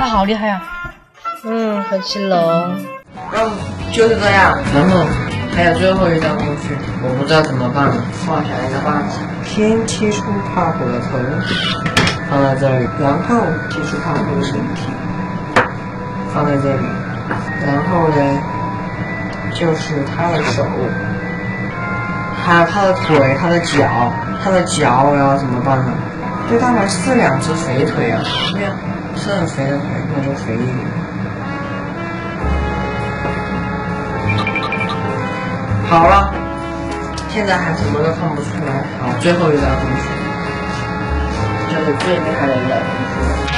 他好厉害呀！嗯，很青龙。然后就是这样，然后还有最后一道工序，我不知道怎么办了。画下来一个八字，先切出帕虎的头，放在这里，然后切出帕虎的身体，放在这里，然后呢，就是他的手，还有他的腿、他的脚，他的脚我要怎么办呢？对他们是两只肥腿啊，对呀，是很肥的腿，那就肥一点。好了，现在还什么都看不出来。好，最后一道工序，就是最厉害的一道工序。